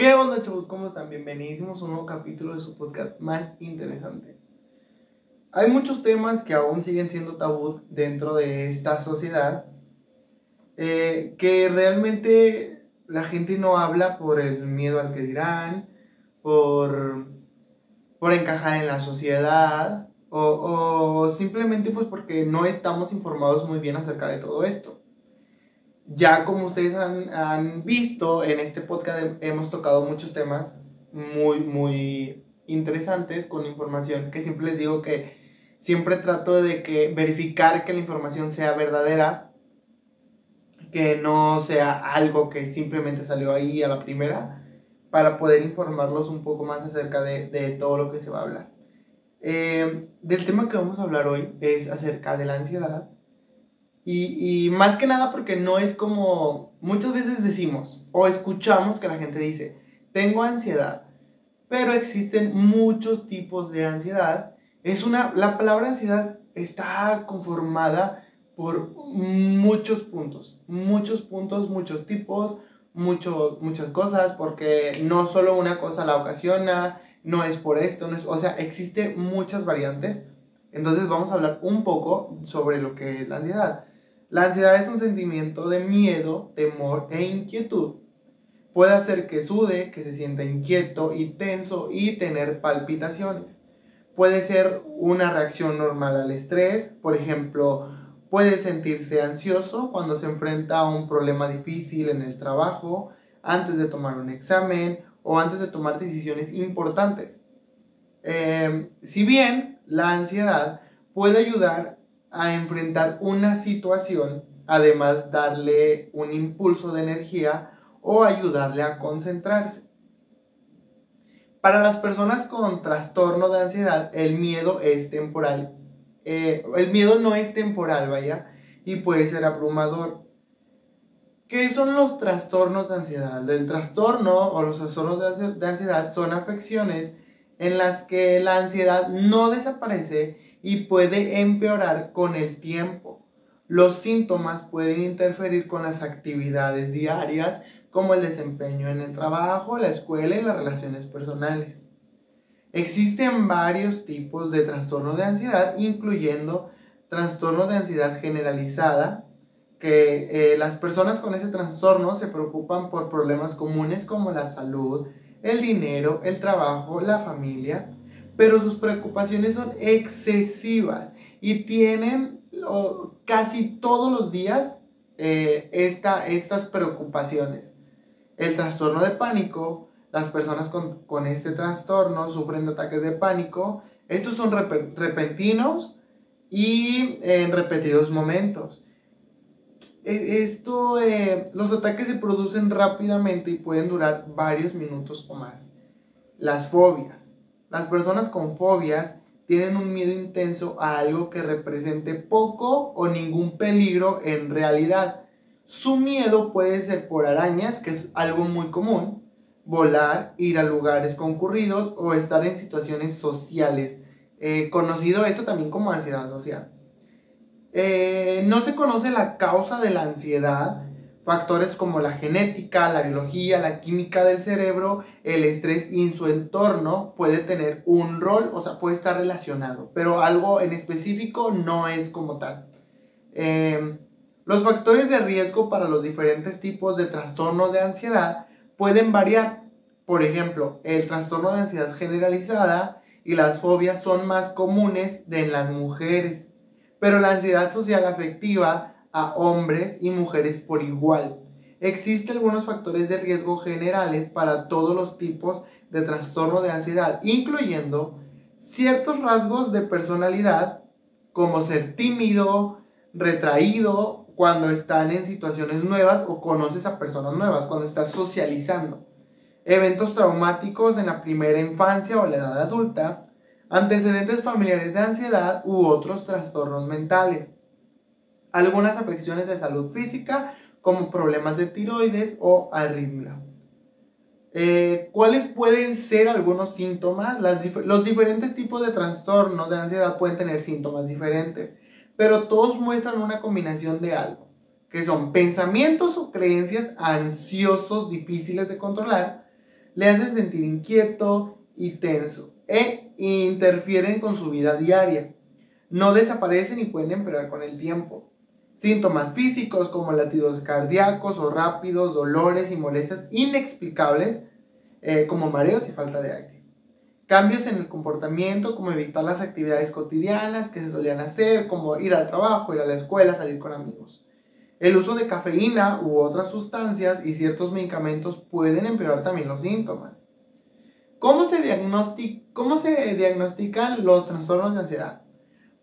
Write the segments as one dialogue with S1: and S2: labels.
S1: ¿Qué onda, chavos? ¿Cómo están? Bienvenidos a un nuevo capítulo de su podcast más interesante. Hay muchos temas que aún siguen siendo tabú dentro de esta sociedad eh, que realmente la gente no habla por el miedo al que dirán, por, por encajar en la sociedad o, o simplemente pues porque no estamos informados muy bien acerca de todo esto. Ya como ustedes han, visto, en este podcast hemos tocado muchos temas muy, muy interesantes con información que siempre les digo que siempre trato de que verificar que la información sea verdadera, que no sea algo que simplemente salió ahí a la primera, para poder informarlos un poco más acerca de, de todo lo que se va a hablar. Eh, del tema que vamos a hablar hoy es acerca de la ansiedad y, más que nada porque no es como muchas veces decimos o escuchamos que la gente dice, tengo ansiedad, pero existen muchos tipos de ansiedad. Es una, la palabra ansiedad está conformada por muchos puntos, muchos puntos, muchos tipos, muchos, muchas cosas, porque no solo una cosa la ocasiona, no es por esto, no es, o sea, existe muchas variantes. Entonces vamos a hablar un poco sobre lo que es la ansiedad. La ansiedad es un sentimiento de miedo, temor e inquietud. Puede hacer que sude, que se sienta inquieto y tenso y tener palpitaciones. Puede ser una reacción normal al estrés, por ejemplo, puede sentirse ansioso cuando se enfrenta a un problema difícil en el trabajo, antes de tomar un examen o antes de tomar decisiones importantes. Eh, si bien la ansiedad puede ayudar a enfrentar una situación, además darle un impulso de energía o ayudarle a concentrarse. Para las personas con trastorno de ansiedad, el miedo es temporal. Eh, el miedo no es temporal, vaya, y puede ser abrumador. ¿Qué son los trastornos de ansiedad? El trastorno o los trastornos de ansiedad son afecciones en las que la ansiedad no desaparece y puede empeorar con el tiempo. Los síntomas pueden interferir con las actividades diarias como el desempeño en el trabajo, la escuela y las relaciones personales. Existen varios tipos de trastorno de ansiedad, incluyendo trastorno de ansiedad generalizada, que eh, las personas con ese trastorno se preocupan por problemas comunes como la salud, el dinero, el trabajo, la familia, pero sus preocupaciones son excesivas y tienen casi todos los días eh, estas preocupaciones. El trastorno de pánico, las personas con, este trastorno sufren ataques de pánico. Estos son repentinos y en repetidos momentos. E, esto, eh, los ataques se producen rápidamente y pueden durar varios minutos o más. Las fobias. Las personas con fobias tienen un miedo intenso a algo que represente poco o ningún peligro en realidad. Su miedo puede ser por arañas, que es algo muy común, volar, ir a lugares concurridos o estar en situaciones sociales. Eh, conocido esto también como ansiedad social. Eh, no se conoce la causa de la ansiedad, Factores como la genética, la biología, la química del cerebro, el estrés y su entorno puede tener un rol, o sea, puede estar relacionado, pero algo en específico no es como tal. Em, los factores de riesgo para los diferentes tipos de trastornos de ansiedad pueden variar. Por ejemplo, el trastorno de ansiedad generalizada y las fobias son más comunes de las mujeres, pero la ansiedad social afectiva a hombres y mujeres por igual. Existen algunos factores de riesgo generales para todos los tipos de trastorno de ansiedad, incluyendo ciertos rasgos de personalidad, como ser tímido, retraído, cuando están en situaciones nuevas o conoces a personas nuevas, cuando estás socializando. Eventos traumáticos en la primera infancia o la edad adulta, antecedentes familiares de ansiedad u otros trastornos mentales algunas afecciones de salud física como problemas de tiroides o arritmia. Eh, ¿Cuáles pueden ser algunos síntomas? los diferentes tipos de trastornos de ansiedad pueden tener síntomas diferentes, pero todos muestran una combinación de algo, que son pensamientos o creencias ansiosos difíciles de controlar, le hacen sentir inquieto y tenso e interfieren con su vida diaria. No desaparecen y pueden empeorar con el tiempo. Síntomas físicos como latidos cardíacos o rápidos, dolores y molestias inexplicables eh, como mareos y falta de aire. Cambios en el comportamiento como evitar las actividades cotidianas que se solían hacer, como ir al trabajo, ir a la escuela, salir con amigos. El uso de cafeína u otras sustancias y ciertos medicamentos pueden empeorar también los síntomas. ¿Cómo se, ¿Cómo se diagnostican los trastornos de ansiedad?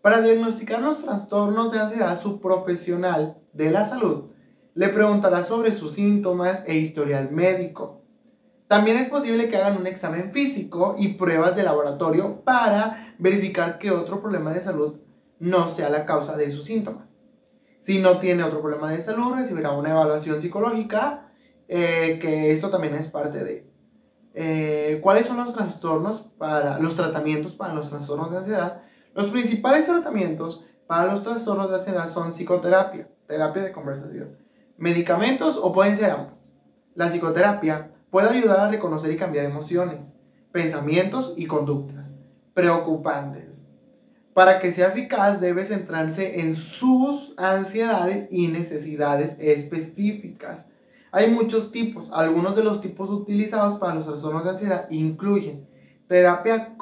S1: Para diagnosticar los trastornos de ansiedad, su profesional de la salud le preguntará sobre sus síntomas e historial médico. También es posible que hagan un examen físico y pruebas de laboratorio para verificar que otro problema de salud no sea la causa de sus síntomas. Si no tiene otro problema de salud, recibirá una evaluación psicológica, eh, que esto también es parte de. Eh, ¿Cuáles son los trastornos para los tratamientos para los trastornos de ansiedad? Los principales tratamientos para los trastornos de ansiedad son psicoterapia, terapia de conversación, medicamentos o pueden ser ambos. La psicoterapia puede ayudar a reconocer y cambiar emociones, pensamientos y conductas preocupantes para que sea eficaz debe centrarse en sus ansiedades y necesidades específicas. Hay muchos tipos. Algunos de los tipos utilizados para los trastornos de ansiedad incluyen terapia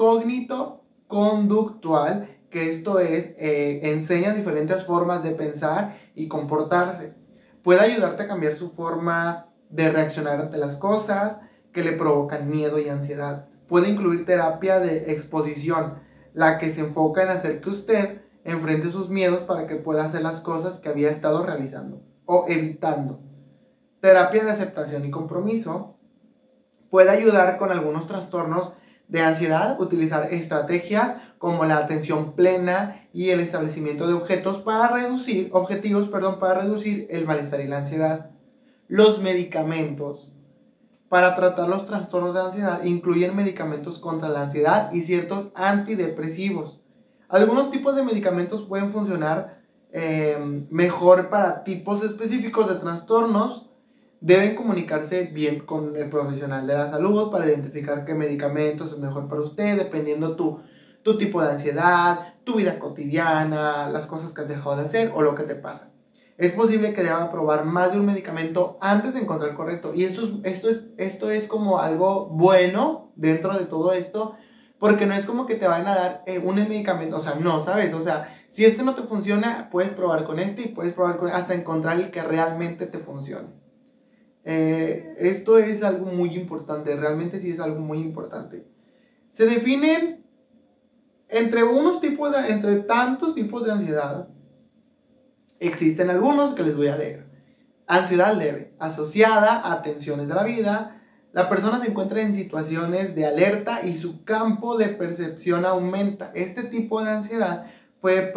S1: cognito-conductual, que esto es, eh, enseña diferentes formas de pensar y comportarse. Puede ayudarte a cambiar su forma de reaccionar ante las cosas que le provocan miedo y ansiedad. Puede incluir terapia de exposición, la que se enfoca en hacer que usted enfrente sus miedos para que pueda hacer las cosas que había estado realizando o evitando. Terapia de aceptación y compromiso puede ayudar con algunos trastornos de ansiedad, utilizar estrategias como la atención plena y el establecimiento de objetos para reducir, objetivos perdón, para reducir el malestar y la ansiedad. Los medicamentos para tratar los trastornos de ansiedad incluyen medicamentos contra la ansiedad y ciertos antidepresivos. Algunos tipos de medicamentos pueden funcionar eh, mejor para tipos específicos de trastornos. Deben comunicarse bien con el profesional de la salud para identificar qué medicamentos es mejor para usted, dependiendo tu, tu tipo de ansiedad, tu vida cotidiana, las cosas que has dejado de hacer o lo que te pasa es posible que deba probar más de un medicamento antes de encontrar el correcto. Y esto es, esto, es, esto es como algo bueno dentro de todo esto, porque no es como que te van a dar eh, un medicamento, o sea, no, ¿sabes? O sea, si este no te funciona, puedes probar con este y puedes probar con hasta encontrar el que realmente te funcione. Eh, esto es algo muy importante, realmente sí es algo muy importante. Se definen entre unos tipos de, entre tantos tipos de ansiedad, Existen algunos que les voy a leer. Ansiedad leve, asociada a tensiones de la vida. La persona se encuentra en situaciones de alerta y su campo de percepción aumenta. Este tipo de ansiedad puede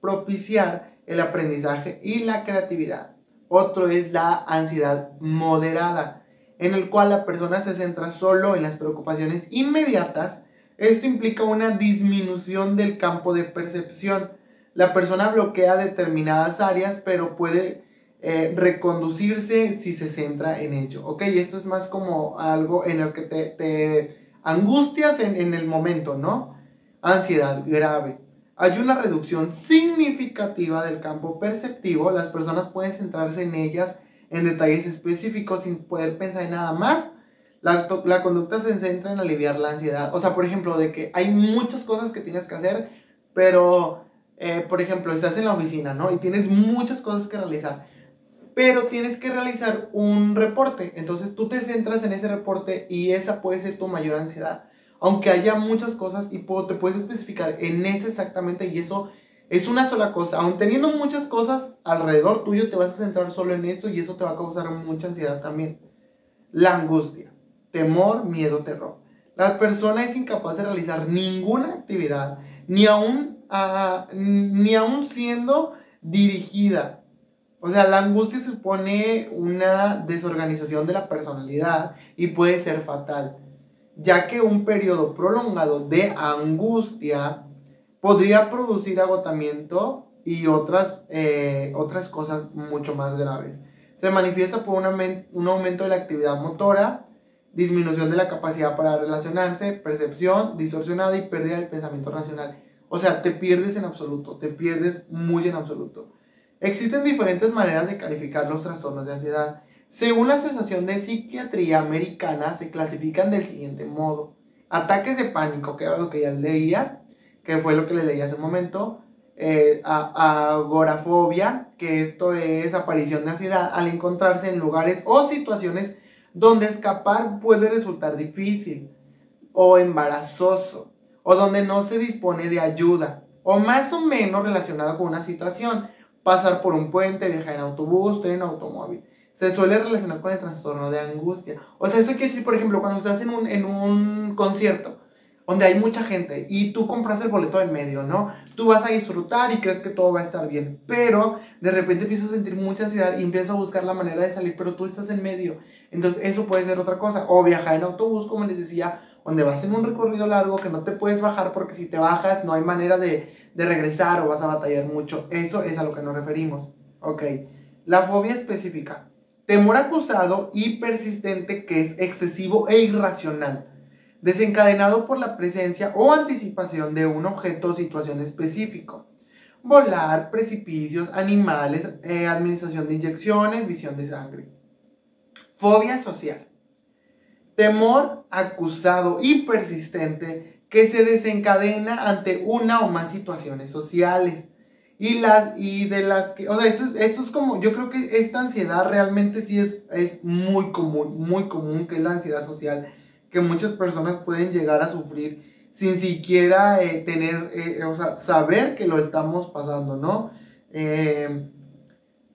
S1: propiciar el aprendizaje y la creatividad. Otro es la ansiedad moderada, en el cual la persona se centra solo en las preocupaciones inmediatas. Esto implica una disminución del campo de percepción la persona bloquea determinadas áreas, pero puede eh, reconducirse si se centra en ello. ¿Ok? Esto es más como algo en el que te, angustias en, en el momento, ¿no? Ansiedad grave. Hay una reducción significativa del campo perceptivo. Las personas pueden centrarse en ellas en detalles específicos sin poder pensar en nada más. La, conducta se centra en aliviar la ansiedad. O sea, por ejemplo, de que hay muchas cosas que tienes que hacer, pero eh, por ejemplo, estás en la oficina, ¿no? Y tienes muchas cosas que realizar, pero tienes que realizar un reporte. Entonces tú te centras en ese reporte y esa puede ser tu mayor ansiedad. Aunque haya muchas cosas y te puedes especificar en ese exactamente y eso es una sola cosa. Aun teniendo muchas cosas alrededor tuyo, te vas a centrar solo en eso y eso te va a causar mucha ansiedad también. La angustia, temor, miedo, terror. La persona es incapaz de realizar ninguna actividad, ni aún ni aún siendo dirigida. O sea, la angustia supone una desorganización de la personalidad y puede ser fatal, ya que un periodo prolongado de angustia podría producir agotamiento y otras, eh, otras cosas mucho más graves. Se manifiesta por un, un aumento de la actividad motora, disminución de la capacidad para relacionarse, percepción distorsionada y pérdida del pensamiento racional. O sea, te pierdes en absoluto, te pierdes muy en absoluto. Existen diferentes maneras de calificar los trastornos de ansiedad. Según la Asociación de Psiquiatría Americana, se clasifican del siguiente modo. Ataques de pánico, que era lo que ya leía, que fue lo que le leí hace un momento. Eh, agorafobia, que esto es aparición de ansiedad al encontrarse en lugares o situaciones donde escapar puede resultar difícil o embarazoso, o donde no se dispone de ayuda, o más o menos relacionado con una situación, pasar por un puente, viajar en autobús, tren, automóvil. Se suele relacionar con el trastorno de angustia. O sea, eso quiere decir, por ejemplo, cuando estás en un, en un concierto, donde hay mucha gente y tú compras el boleto en medio, ¿no? Tú vas a disfrutar y crees que todo va a estar bien, pero de repente empiezas a sentir mucha ansiedad y empiezas a buscar la manera de salir, pero tú estás en medio. Entonces eso puede ser otra cosa. O viajar en autobús, como les decía, donde vas en un recorrido largo que no te puedes bajar porque si te bajas no hay manera de, de regresar o vas a batallar mucho. Eso es a lo que nos referimos. Ok. La fobia específica. Temor acusado y persistente que es excesivo e irracional desencadenado por la presencia o anticipación de un objeto o situación específico. Volar, precipicios, animales, eh, administración de inyecciones, visión de sangre. Fobia social. Temor acusado y persistente que se desencadena ante una o más situaciones sociales. Y, las, y de las que, o sea, esto, esto, es como, yo creo que esta ansiedad realmente sí es, es muy común, muy común, que es la ansiedad social que muchas personas pueden llegar a sufrir sin siquiera eh, tener, eh, o sea, saber que lo estamos pasando, ¿no? Eh,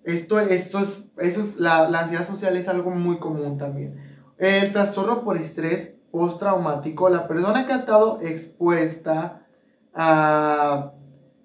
S1: esto, esto es, eso es la, la, ansiedad social es algo muy común también. El trastorno por estrés postraumático, la persona que ha estado expuesta a,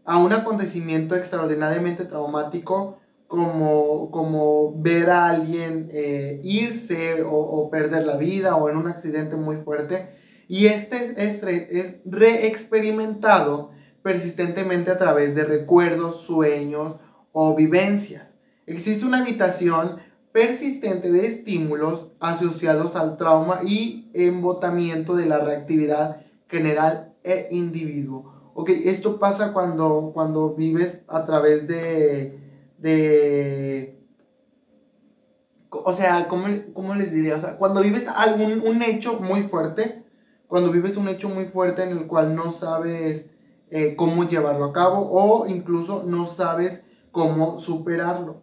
S1: a un acontecimiento extraordinariamente traumático, como, como ver a alguien eh, irse o, perder la vida o en un accidente muy fuerte. Y este estrés es reexperimentado persistentemente a través de recuerdos, sueños o vivencias. Existe una habitación persistente de estímulos asociados al trauma y embotamiento de la reactividad general e individuo. Ok, esto pasa cuando, cuando vives a través de, de... O sea, ¿cómo, cómo les diría? O sea, cuando vives algún un hecho muy fuerte, cuando vives un hecho muy fuerte en el cual no sabes eh, cómo llevarlo a cabo o incluso no sabes cómo superarlo.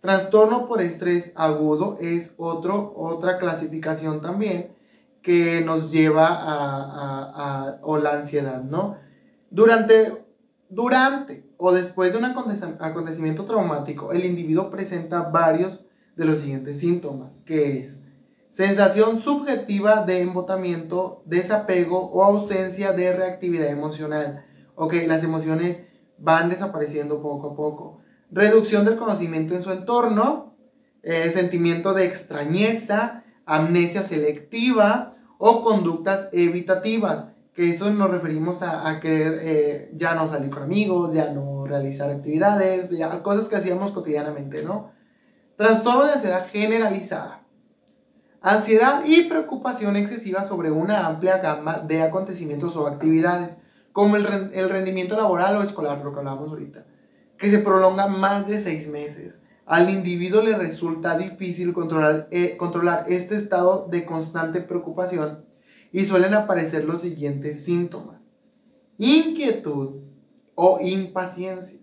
S1: Trastorno por estrés agudo es otro, otra clasificación también que nos lleva a, a, a o la ansiedad, ¿no? Durante, durante o después de un acontecimiento traumático, el individuo presenta varios de los siguientes síntomas, que es sensación subjetiva de embotamiento, desapego o ausencia de reactividad emocional. Ok, las emociones van desapareciendo poco a poco. Reducción del conocimiento en su entorno, eh, sentimiento de extrañeza, amnesia selectiva o conductas evitativas que eso nos referimos a, querer eh, ya no salir con amigos, ya no realizar actividades, ya cosas que hacíamos cotidianamente, ¿no? Trastorno de ansiedad generalizada. Ansiedad y preocupación excesiva sobre una amplia gama de acontecimientos o actividades, como el, el rendimiento laboral o escolar, lo que hablábamos ahorita, que se prolonga más de seis meses. Al individuo le resulta difícil controlar, eh, controlar este estado de constante preocupación y suelen aparecer los siguientes síntomas. Inquietud o impaciencia.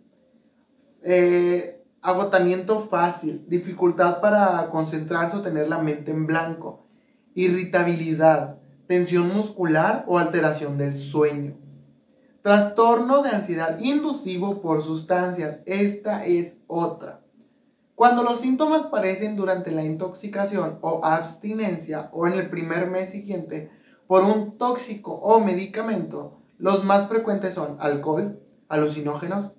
S1: Eh, agotamiento fácil, dificultad para concentrarse o tener la mente en blanco, irritabilidad, tensión muscular o alteración del sueño. Trastorno de ansiedad inducivo por sustancias. Esta es otra. Cuando los síntomas aparecen durante la intoxicación o abstinencia o en el primer mes siguiente, por un tóxico o medicamento, los más frecuentes son alcohol, alucinógenos,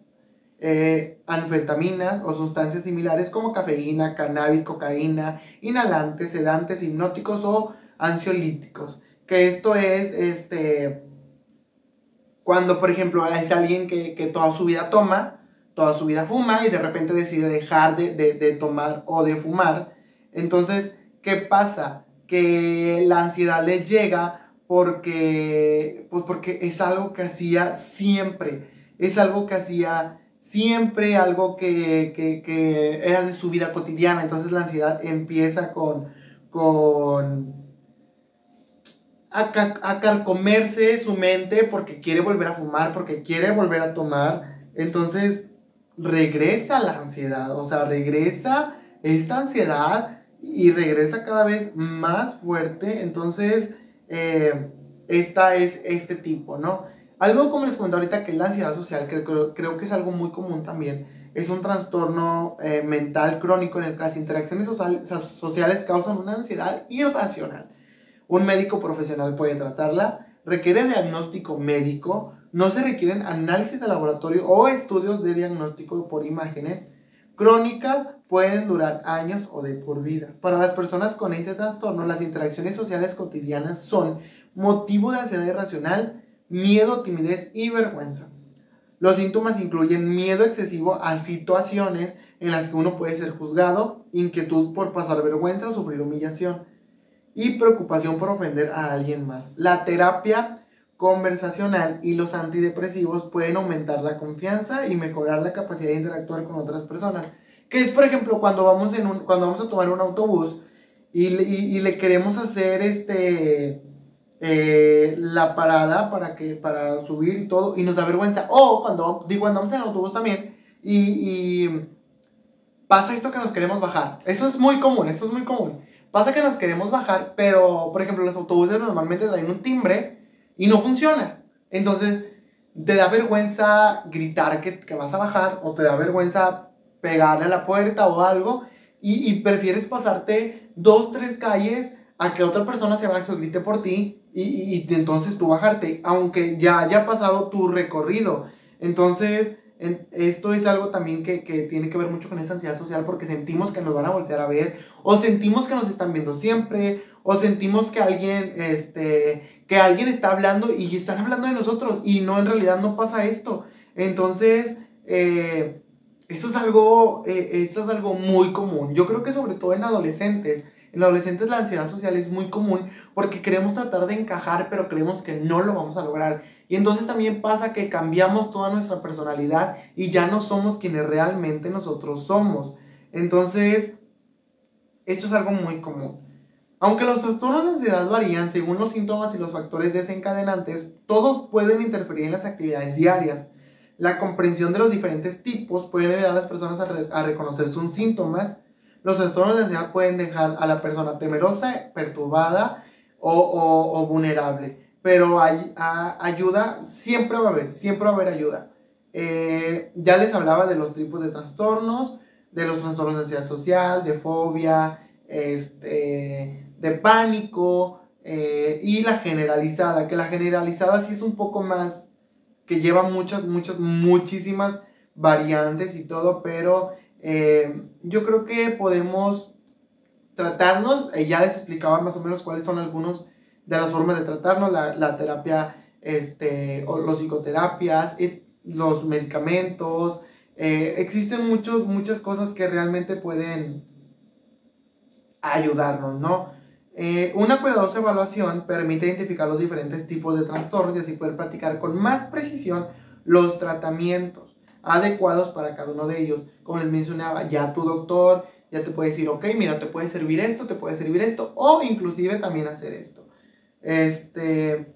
S1: eh, anfetaminas o sustancias similares como cafeína, cannabis, cocaína, inhalantes, sedantes, hipnóticos o ansiolíticos. Que esto es este, cuando, por ejemplo, es alguien que, que, toda su vida toma, toda su vida fuma y de repente decide dejar de, de, de tomar o de fumar. Entonces, ¿qué pasa? Que la ansiedad les llega porque, pues porque es algo que hacía siempre, es algo que hacía siempre, algo que, que, era de su vida cotidiana, entonces la ansiedad empieza con, con a, carcomerse su mente porque quiere volver a fumar, porque quiere volver a tomar, entonces regresa la ansiedad, o sea, regresa esta ansiedad y regresa cada vez más fuerte, entonces eh, esta es este tipo, ¿no? Algo como les comenté ahorita que la ansiedad social, que creo, creo que es algo muy común también, es un trastorno eh, mental crónico en el que las interacciones sociales causan una ansiedad irracional. Un médico profesional puede tratarla, requiere diagnóstico médico, no se requieren análisis de laboratorio o estudios de diagnóstico por imágenes. Crónicas pueden durar años o de por vida. Para las personas con ese trastorno, las interacciones sociales cotidianas son motivo de ansiedad irracional, miedo, timidez y vergüenza. Los síntomas incluyen miedo excesivo a situaciones en las que uno puede ser juzgado, inquietud por pasar vergüenza o sufrir humillación y preocupación por ofender a alguien más. La terapia conversacional y los antidepresivos pueden aumentar la confianza y mejorar la capacidad de interactuar con otras personas. Que es, por ejemplo, cuando vamos, en un, cuando vamos a tomar un autobús y, le queremos hacer este, eh, la parada para, que, para subir y todo, y nos da vergüenza. O cuando, digo, andamos en el autobús también y, y pasa esto que nos queremos bajar. Eso es muy común, eso es muy común. Pasa que nos queremos bajar, pero, por ejemplo, los autobuses normalmente traen un timbre y no funciona. Entonces, te da vergüenza gritar que, que vas a bajar o te da vergüenza pegarle a la puerta o algo y, prefieres pasarte dos, tres calles a que otra persona se baje o grite por ti y, y, entonces tú bajarte, aunque ya haya pasado tu recorrido. Entonces, esto es algo también que, tiene que ver mucho con esa ansiedad social porque sentimos que nos van a voltear a ver o sentimos que nos están viendo siempre o sentimos que alguien, este, que alguien está hablando y están hablando de nosotros y no, en realidad no pasa esto. Entonces, eh, esto, es algo, eh, esto es algo muy común. Yo creo que sobre todo en adolescentes. En adolescentes la ansiedad social es muy común porque queremos tratar de encajar, pero creemos que no lo vamos a lograr. Y entonces también pasa que cambiamos toda nuestra personalidad y ya no somos quienes realmente nosotros somos. Entonces, esto es algo muy común. Aunque los trastornos de ansiedad varían según los síntomas y los factores desencadenantes, todos pueden interferir en las actividades diarias. La comprensión de los diferentes tipos puede ayudar a las personas a, reconocer sus síntomas. Los trastornos de ansiedad pueden dejar a la persona temerosa, perturbada o vulnerable pero hay, ayuda siempre va a haber, siempre va a haber ayuda. Eh, ya les hablaba de los tipos de trastornos, de los trastornos de ansiedad social, de fobia, este, de pánico eh, y la generalizada, que la generalizada sí es un poco más, que lleva muchas, muchas, muchísimas variantes y todo, pero eh, yo creo que podemos tratarnos, ya les explicaba más o menos cuáles son algunos de las formas de tratarnos, la, la terapia, este, o los psicoterapias, los medicamentos. Eh, existen muchos, muchas cosas que realmente pueden ayudarnos, ¿no? Eh, una cuidadosa evaluación permite identificar los diferentes tipos de trastornos y así poder practicar con más precisión los tratamientos adecuados para cada uno de ellos. Como les mencionaba, ya tu doctor ya te puede decir, ok, mira, te puede servir esto, te puede servir esto, o inclusive también hacer esto. Este,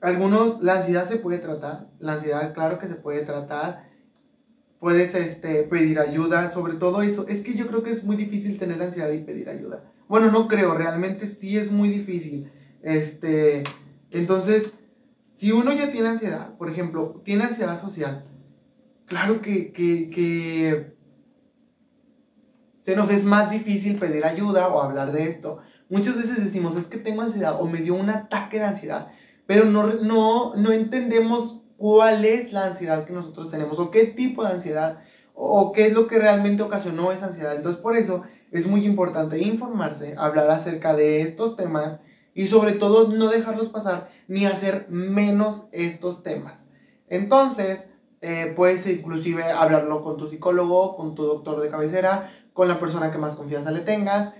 S1: algunos, la ansiedad se puede tratar, la ansiedad claro que se puede tratar, puedes este, pedir ayuda, sobre todo eso, es que yo creo que es muy difícil tener ansiedad y pedir ayuda. Bueno, no creo, realmente sí es muy difícil. Este, entonces, si uno ya tiene ansiedad, por ejemplo, tiene ansiedad social, claro que, que, que se nos es más difícil pedir ayuda o hablar de esto, Muchas veces decimos, es que tengo ansiedad o me dio un ataque de ansiedad, pero no, no, no entendemos cuál es la ansiedad que nosotros tenemos o qué tipo de ansiedad o qué es lo que realmente ocasionó esa ansiedad. Entonces, por eso es muy importante informarse, hablar acerca de estos temas y sobre todo no dejarlos pasar ni hacer menos estos temas. Entonces, eh, puedes inclusive hablarlo con tu psicólogo, con tu doctor de cabecera, con la persona que más confianza le tengas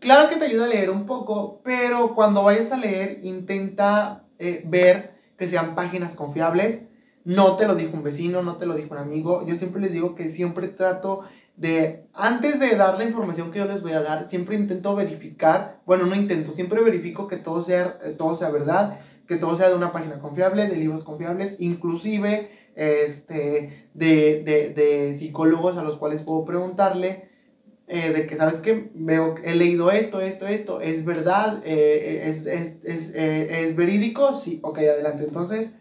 S1: claro que te ayuda a leer un poco, pero cuando vayas a leer, intenta eh, ver que sean páginas confiables. No te lo dijo un vecino, no te lo dijo un amigo. Yo siempre les digo que siempre trato de, antes de dar la información que yo les voy a dar, siempre intento verificar, bueno, no intento, siempre verifico que todo sea, eh, todo sea verdad, que todo sea de una página confiable, de libros confiables, inclusive este, de, de, de psicólogos a los cuales puedo preguntarle eh, de que, ¿sabes que Veo, he leído esto, esto, esto, ¿es verdad? Eh, es, es, es, ¿Es, verídico? Sí, ok, adelante. Entonces,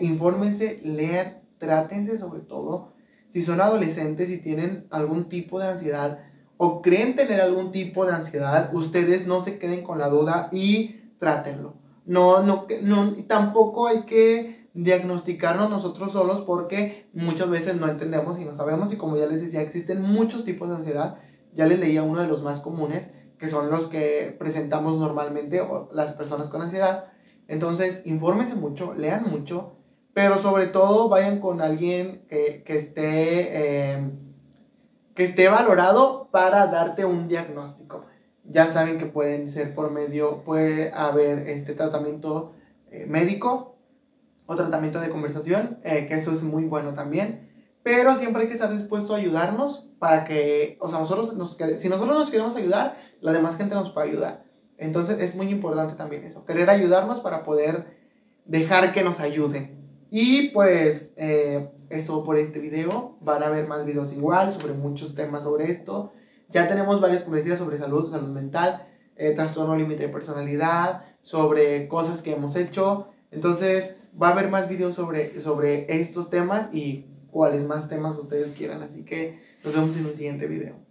S1: infórmense, lean, trátense sobre todo. Si son adolescentes y tienen algún tipo de ansiedad o creen tener algún tipo de ansiedad, ustedes no se queden con la duda y trátenlo. No, no, no, tampoco hay que diagnosticarnos nosotros solos porque muchas veces no entendemos y no sabemos y como ya les decía existen muchos tipos de ansiedad ya les leía uno de los más comunes que son los que presentamos normalmente o las personas con ansiedad entonces infórmense mucho lean mucho pero sobre todo vayan con alguien que, que esté em, que esté valorado para darte un diagnóstico ya saben que pueden ser por medio puede haber este tratamiento eh, médico o tratamiento de conversación, eh, que eso es muy bueno también. Pero siempre hay que estar dispuesto a ayudarnos para que, o sea, nosotros nos, si nosotros nos queremos ayudar, la demás gente nos puede ayudar. Entonces es muy importante también eso, querer ayudarnos para poder dejar que nos ayuden. Y pues eh, eso por este video. Van a ver más videos igual sobre muchos temas sobre esto. Ya tenemos varias publicidades sobre salud, salud mental, eh, trastorno límite de personalidad, sobre cosas que hemos hecho. Entonces, va a haber más videos sobre, sobre estos temas y cuáles más temas ustedes quieran. Así que nos vemos en un siguiente video.